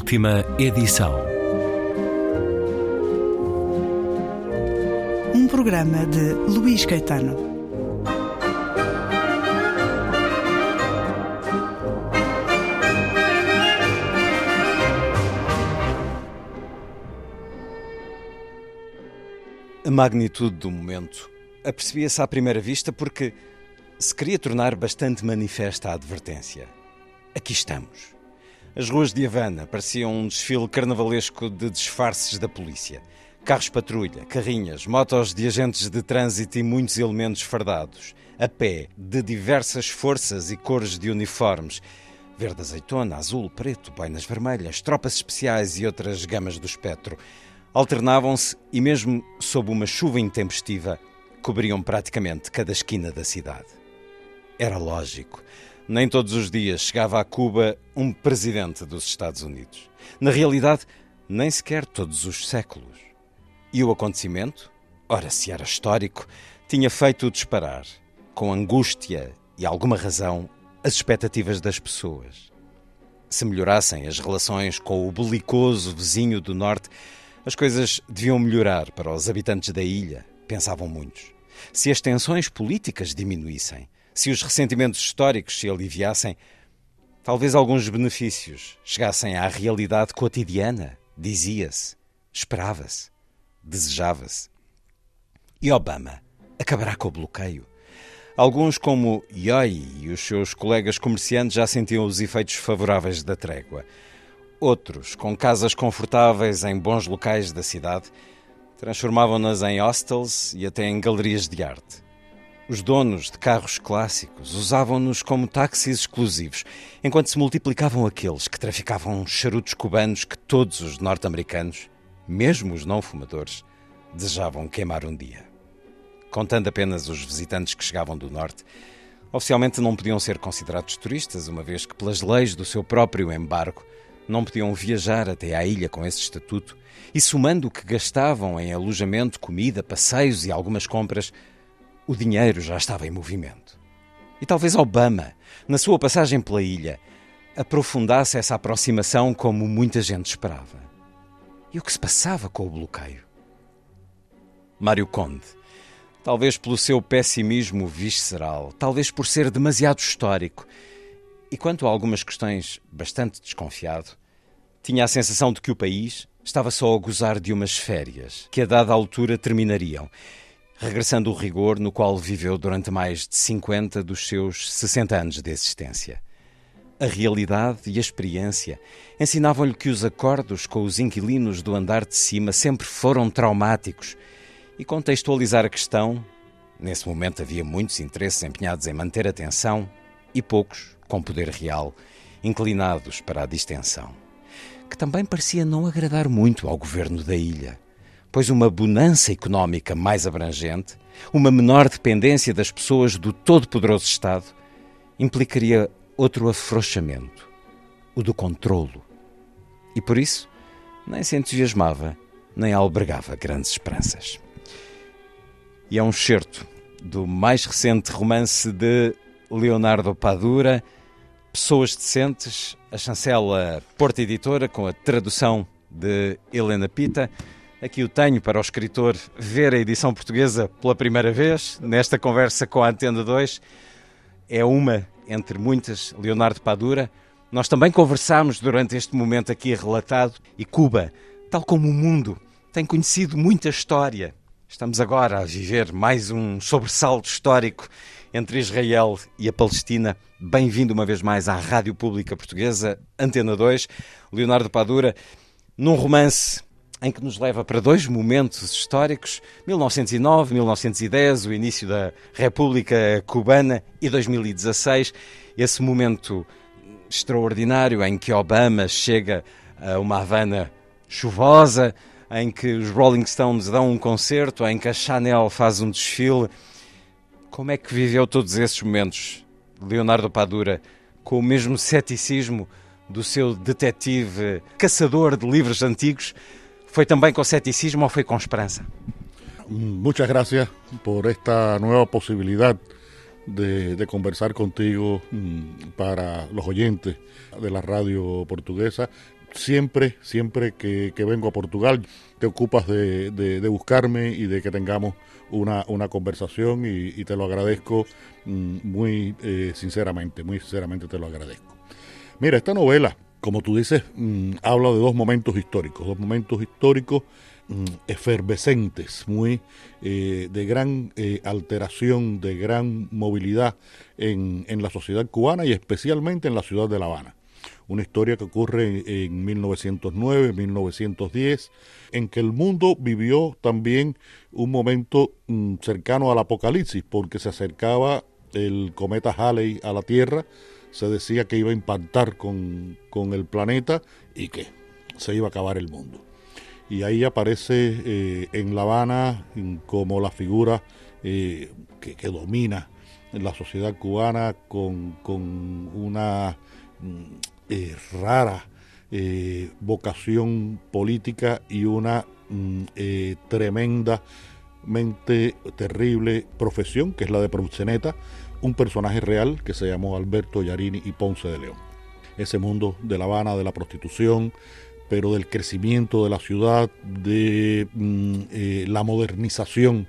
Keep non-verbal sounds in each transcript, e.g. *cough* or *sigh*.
Última edição. Um programa de Luís Caetano. A magnitude do momento apercebia-se à primeira vista porque se queria tornar bastante manifesta a advertência. Aqui estamos. As ruas de Havana pareciam um desfile carnavalesco de disfarces da polícia. Carros patrulha, carrinhas, motos de agentes de trânsito e muitos elementos fardados, a pé, de diversas forças e cores de uniformes. Verde azeitona, azul, preto, boinas vermelhas, tropas especiais e outras gamas do espectro. Alternavam-se e, mesmo sob uma chuva intempestiva, cobriam praticamente cada esquina da cidade. Era lógico. Nem todos os dias chegava a Cuba um presidente dos Estados Unidos. Na realidade, nem sequer todos os séculos. E o acontecimento, ora se era histórico, tinha feito disparar, com angústia e alguma razão, as expectativas das pessoas. Se melhorassem as relações com o belicoso vizinho do Norte, as coisas deviam melhorar para os habitantes da ilha, pensavam muitos. Se as tensões políticas diminuíssem, se os ressentimentos históricos se aliviassem, talvez alguns benefícios chegassem à realidade cotidiana, dizia-se, esperava-se, desejava-se. E Obama acabará com o bloqueio. Alguns, como Yoi e os seus colegas comerciantes, já sentiam os efeitos favoráveis da trégua. Outros, com casas confortáveis em bons locais da cidade, transformavam-nas em hostels e até em galerias de arte. Os donos de carros clássicos usavam-nos como táxis exclusivos, enquanto se multiplicavam aqueles que traficavam charutos cubanos que todos os norte-americanos, mesmo os não fumadores, desejavam queimar um dia. Contando apenas os visitantes que chegavam do norte, oficialmente não podiam ser considerados turistas, uma vez que, pelas leis do seu próprio embargo, não podiam viajar até à ilha com esse estatuto, e somando o que gastavam em alojamento, comida, passeios e algumas compras, o dinheiro já estava em movimento. E talvez Obama, na sua passagem pela ilha, aprofundasse essa aproximação como muita gente esperava. E o que se passava com o bloqueio? Mário Conde, talvez pelo seu pessimismo visceral, talvez por ser demasiado histórico, e quanto a algumas questões bastante desconfiado, tinha a sensação de que o país estava só a gozar de umas férias, que a dada altura terminariam, regressando o rigor no qual viveu durante mais de 50 dos seus 60 anos de existência. A realidade e a experiência ensinavam-lhe que os acordos com os inquilinos do andar de cima sempre foram traumáticos e contextualizar a questão, nesse momento havia muitos interesses empenhados em manter a tensão e poucos, com poder real, inclinados para a distensão que também parecia não agradar muito ao governo da ilha, pois uma bonança económica mais abrangente, uma menor dependência das pessoas do todo-poderoso Estado, implicaria outro afrouxamento, o do controlo. E por isso, nem se entusiasmava, nem albergava grandes esperanças. E é um certo do mais recente romance de Leonardo Padura, Pessoas Decentes, a chancela Porta Editora, com a tradução de Helena Pita. Aqui o tenho para o escritor ver a edição portuguesa pela primeira vez, nesta conversa com a Antena 2. É uma entre muitas, Leonardo Padura. Nós também conversámos durante este momento aqui relatado e Cuba, tal como o mundo, tem conhecido muita história. Estamos agora a viver mais um sobressalto histórico entre Israel e a Palestina. Bem-vindo uma vez mais à Rádio Pública Portuguesa, Antena 2. Leonardo Padura, num romance em que nos leva para dois momentos históricos, 1909, 1910, o início da República Cubana e 2016, esse momento extraordinário em que Obama chega a uma Havana chuvosa, em que os Rolling Stones dão um concerto, em que a Chanel faz um desfile. Como é que viveu todos esses momentos, Leonardo Padura, com o mesmo ceticismo do seu detetive caçador de livros antigos? Foi também com ceticismo ou foi com esperança? Muchas gracias por esta nueva posibilidad de, conversar contigo mm, para los oyentes de la radio portuguesa. siempre, siempre que, vengo a Portugal, te ocupas de, buscarme y de que tengamos una, una conversación y, te lo agradezco mm, muy eh, sinceramente, muy sinceramente te lo agradezco. Mira, esta novela, como tú dices, mm, habla de dos momentos históricos, dos momentos históricos mm, efervescentes, muy eh, de gran eh, alteración, de gran movilidad en, en la sociedad cubana y especialmente en la ciudad de La Habana. Una historia que ocurre en 1909, 1910, en que el mundo vivió también un momento mm, cercano al apocalipsis, porque se acercaba el cometa Halley a la Tierra, se decía que iba a impactar con, el planeta y que se iba a acabar el mundo. Y ahí aparece eh, en La Habana como la figura eh, que, que, domina la sociedad cubana con, con una mm, eh, rara vocación política y una mm, eh, terrible profesión, que es la de proxeneta, un personaje real que se llamó Alberto Yarini y Ponce de León. Ese mundo de La Habana, de la prostitución, pero del crecimiento de la ciudad, de mm, la modernización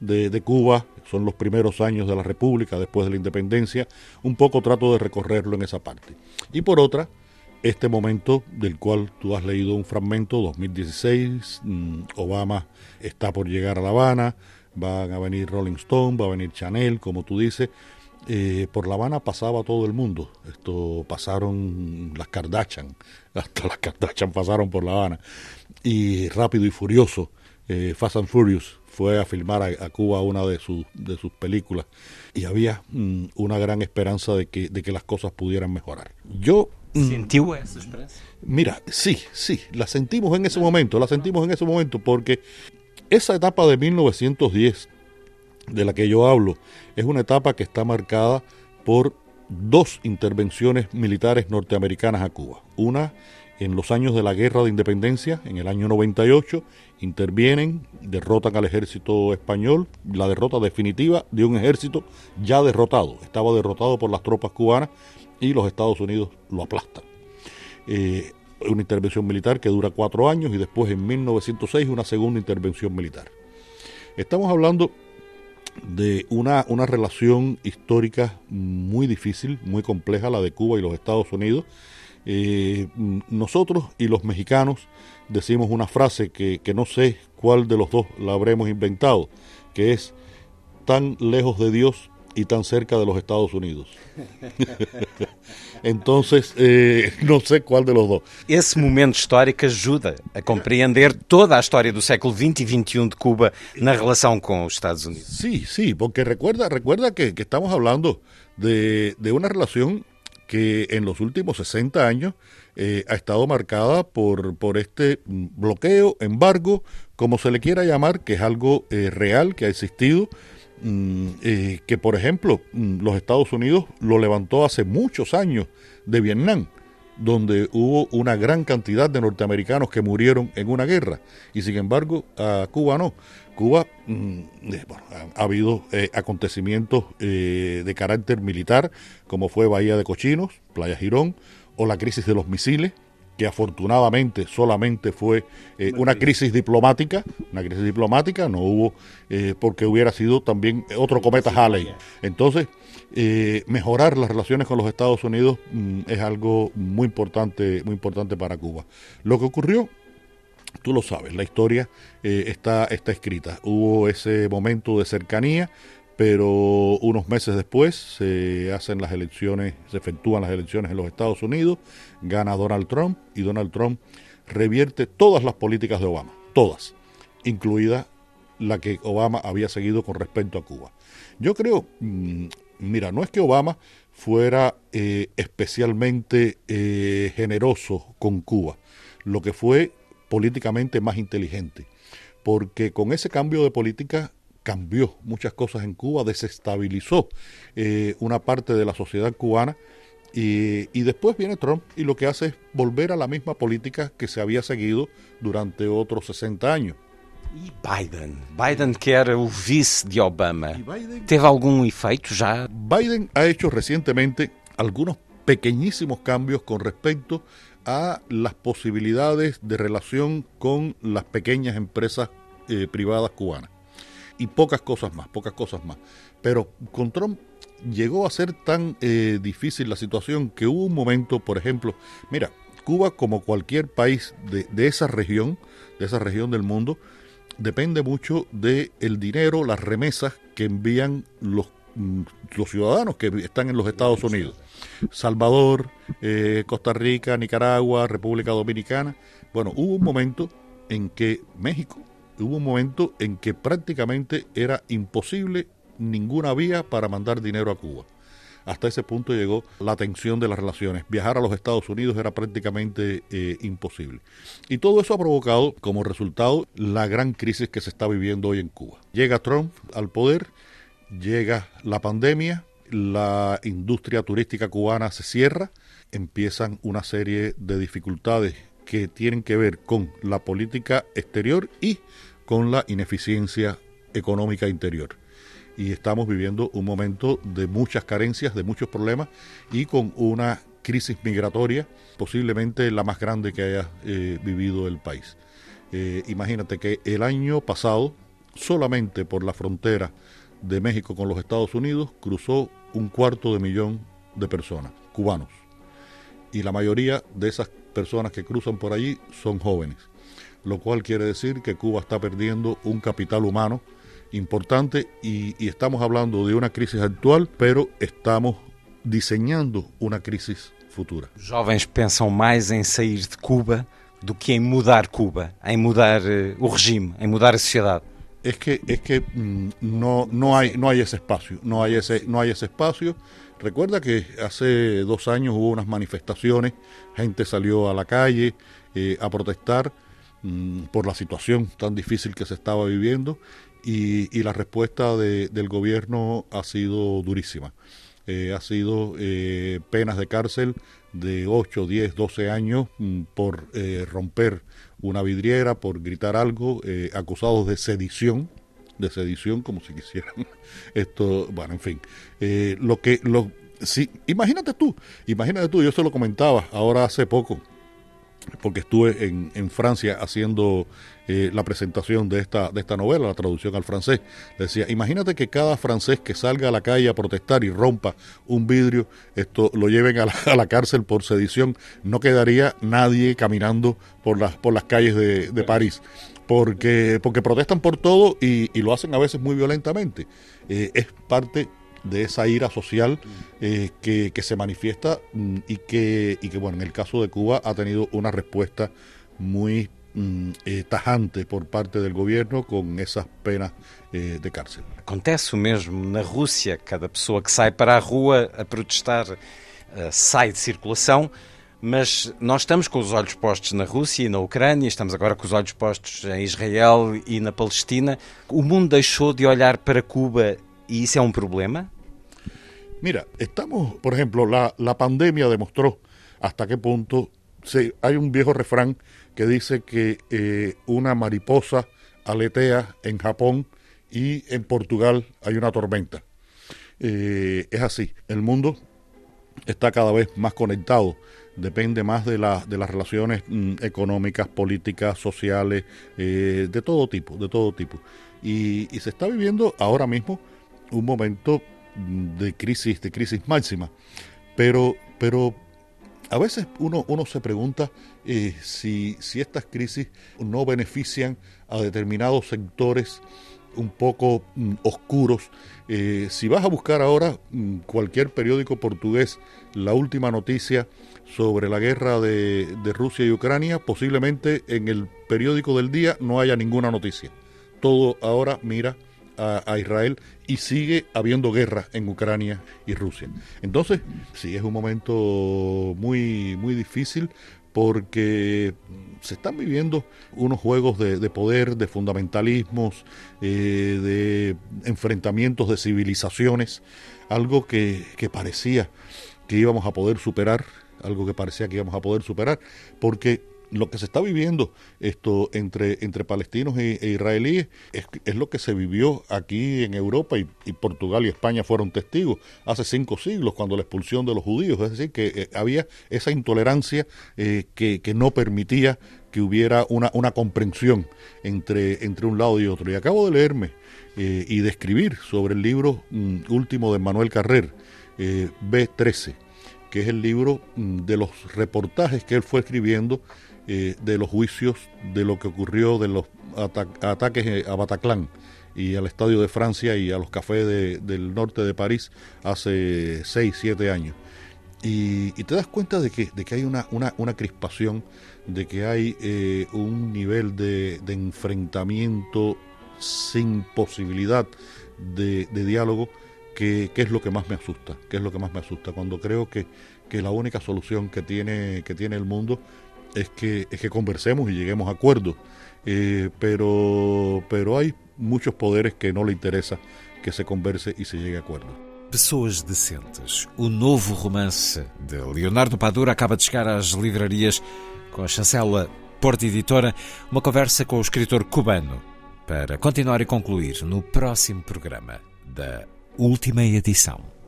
de, de, Cuba, son los primeros años de la República, después de la independencia, un poco trato de recorrerlo en esa parte. Y por otra, este momento del cual tú has leído un fragmento, 2016, mm, Obama está por llegar a La Habana, van a venir Rolling Stone, va a venir Chanel, como tú dices. Eh, por La Habana pasaba todo el mundo. Esto pasaron las Kardashian, *laughs* hasta las Kardashian pasaron por La Habana. Y Rápido y Furioso, eh, Fast and Furious, fue a filmar a, Cuba una de, sus de sus películas y había mm, una gran esperanza de que, de que las cosas pudieran mejorar. Yo ¿Sintió esa? Mira, sí, sí, la sentimos en ese momento, la sentimos en ese momento porque esa etapa de 1910 de la que yo hablo es una etapa que está marcada por dos intervenciones militares norteamericanas a Cuba. Una en los años de la Guerra de Independencia, en el año 98, intervienen, derrotan al ejército español, la derrota definitiva de un ejército ya derrotado, estaba derrotado por las tropas cubanas y los Estados Unidos lo aplastan. Eh, una intervención militar que dura cuatro años y después en 1906 una segunda intervención militar. Estamos hablando de una, una relación histórica muy difícil, muy compleja, la de Cuba y los Estados Unidos, eh, nosotros y los mexicanos decimos una frase que, no sé cuál de los dos la habremos inventado, que es tan lejos de Dios y tan cerca de los Estados Unidos. *laughs* Entonces, eh, no sé cuál de los dos. Ese momento histórico ayuda a compreender toda a história do século XX e XXI de Cuba na relação com os Estados Unidos. Sí, sí, porque recuerda, recuerda que, que estamos hablando de, de una relación que en los últimos 60 años eh, ha estado marcada por, por este bloqueo, embargo, como se le quiera llamar, que es algo eh, real, que ha existido, mm, eh, que por ejemplo mm, los Estados Unidos lo levantó hace muchos años de Vietnam donde hubo una gran cantidad de norteamericanos que murieron en una guerra y sin embargo a Cuba no. Cuba mm, eh, ha, habido eh, acontecimientos eh, de carácter militar, como fue Bahía de Cochinos, Playa Girón, o la crisis de los misiles, que afortunadamente solamente fue una crisis diplomática, una crisis diplomática, no hubo, porque hubiera sido también otro cometa Halley. Entonces, mejorar las relaciones con los Estados Unidos mm, es algo muy importante, muy importante para Cuba. Lo que ocurrió Tú lo sabes, la historia eh, está, está escrita. Hubo ese momento de cercanía, pero unos meses después se hacen las elecciones, se efectúan las elecciones en los Estados Unidos, gana Donald Trump y Donald Trump revierte todas las políticas de Obama, todas, incluida la que Obama había seguido con respecto a Cuba. Yo creo, mm, mira, no es que Obama fuera eh, especialmente eh, generoso con Cuba, lo que fue políticamente más inteligente, porque con ese cambio de política cambió muchas cosas en Cuba, desestabilizó eh, una parte de la sociedad cubana y, y, después viene Trump y lo que hace es volver a la misma política que se había seguido durante otros 60 años. E Biden? Biden que era o vice de Obama. Biden, ¿Teve algún efecto ya? Biden ha hecho recientemente algunos pequeñísimos cambios con respecto a las posibilidades de relación con las pequeñas empresas eh, privadas cubanas. Y pocas cosas más, pocas cosas más. Pero con Trump llegó a ser tan eh, difícil la situación que hubo un momento, por ejemplo, mira, Cuba como cualquier país de, de esa región, de esa región del mundo, depende mucho del el dinero, las remesas que envían los, los ciudadanos que están en los Estados Unidos. Salvador, eh, Costa Rica, Nicaragua, República Dominicana. Bueno, hubo un momento en que México, hubo un momento en que prácticamente era imposible ninguna vía para mandar dinero a Cuba. Hasta ese punto llegó la tensión de las relaciones. Viajar a los Estados Unidos era prácticamente eh, imposible. Y todo eso ha provocado como resultado la gran crisis que se está viviendo hoy en Cuba. Llega Trump al poder, llega la pandemia, la industria turística cubana se cierra, empiezan una serie de dificultades que tienen que ver con la política exterior y con la ineficiencia económica interior y estamos viviendo un momento de muchas carencias, de muchos problemas y con una crisis migratoria posiblemente la más grande que haya eh, vivido el país. Eh, imagínate que el año pasado, solamente por la frontera de México con los Estados Unidos, cruzó un cuarto de millón de personas, cubanos. Y la mayoría de esas personas que cruzan por allí son jóvenes, lo cual quiere decir que Cuba está perdiendo un capital humano importante y, estamos hablando de una crisis actual, pero estamos diseñando una crisis futura. Jovens pensam mais em sair de Cuba do que em mudar Cuba, em mudar uh, o regime, em mudar a sociedade. Es que, es que mm, no, no, hay, no hay ese espacio, no hay ese, no hay ese espacio. Recuerda que hace dos años hubo unas manifestaciones, gente salió a la calle eh, a protestar mm, por la situación tan difícil que se estaba viviendo y, la respuesta del gobierno ha sido durísima. Eh, ha sido eh, penas de cárcel de 8, 10, 12 años mm, por romper una vidriera, por gritar algo, acusados de sedición, de sedición como si quisieran *laughs* esto, bueno, en fin. lo que, lo, sí, imagínate tú, imagínate tú, yo se lo comentaba ahora hace poco, porque estuve en, Francia haciendo eh, la presentación de esta, de esta novela, la traducción al francés. Decía, imagínate que cada francés que salga a la calle a protestar y rompa un vidrio, esto lo lleven a la, cárcel por sedición, no quedaría nadie caminando por las, por las calles de, París. Porque, porque protestan por todo y, y lo hacen a veces muy violentamente. Eh, es parte de esa ira social eh, que, que, se manifiesta mm, y que, y que, bueno, en el caso de Cuba ha tenido una respuesta muy mm, eh, tajante por parte del governo com essas penas eh, de cárcel. Acontece o mesmo na Rússia. Cada pessoa que sai para a rua a protestar uh, sai de circulação. Mas nós estamos com os olhos postos na Rússia e na Ucrânia, estamos agora com os olhos postos em Israel e na Palestina. O mundo deixou de olhar para Cuba y es un problema? Mira, estamos, por ejemplo, la, la pandemia demostró hasta qué punto se, hay un viejo refrán que dice que eh, una mariposa aletea en Japón y en Portugal hay una tormenta. Eh, es así, el mundo está cada vez más conectado, depende más de, de las relaciones mm, económicas, políticas, sociales, eh, de todo tipo, de todo tipo. Y, y se está viviendo ahora mismo un momento de crisis, de crisis máxima. Pero, pero a veces uno, uno se pregunta eh, si, si estas crisis no benefician a determinados sectores un poco mm, oscuros. Eh, si vas a buscar ahora mm, cualquier periódico portugués, la última noticia sobre la guerra de, de Rusia y Ucrania, posiblemente en el periódico del día no haya ninguna noticia. Todo ahora mira a, Israel y sigue habiendo guerra en Ucrania y Rusia. Entonces, sí, es un momento muy, muy difícil porque se están viviendo unos juegos de, poder, de fundamentalismos, eh, de enfrentamientos de civilizaciones, algo que, que parecía que íbamos a poder superar, algo que parecía que íbamos a poder superar, porque lo que se está viviendo esto entre, entre palestinos e, e israelíes es, lo que se vivió aquí en Europa y, y, Portugal y España fueron testigos hace cinco siglos cuando la expulsión de los judíos. Es decir, que eh, había esa intolerancia eh, que, que, no permitía que hubiera una, una comprensión entre, entre un lado y otro. Y acabo de leerme eh, y de escribir sobre el libro mm, último de Manuel Carrer, B13 que es el libro mm, de los reportajes que él fue escribiendo eh, de los juicios de lo que ocurrió de los ataques eh, a Bataclan y al Estadio de Francia y a los cafés del norte de París hace 6, 7 años. Y, te das cuenta de que, de que hay una, una, crispación, de que hay eh, un nivel de, enfrentamiento sin posibilidad de, diálogo, que, que, es lo que más me asusta, que es lo que más me asusta, cuando creo que, que la única solución que tiene, que tiene el mundo es que, es que conversemos y lleguemos a acuerdos. Eh, pero, pero hay muchos poderes que no le interesa que se converse y se llegue a acuerdo. Pessoas Decentes, o novo romance de Leonardo Padura acaba de chegar às livrarias com a chancela Porta Editora, uma conversa com o escritor cubano, para continuar e concluir no próximo programa da última edição.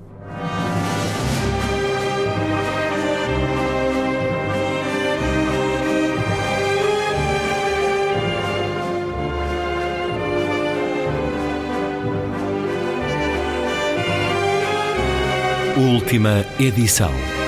Última edição.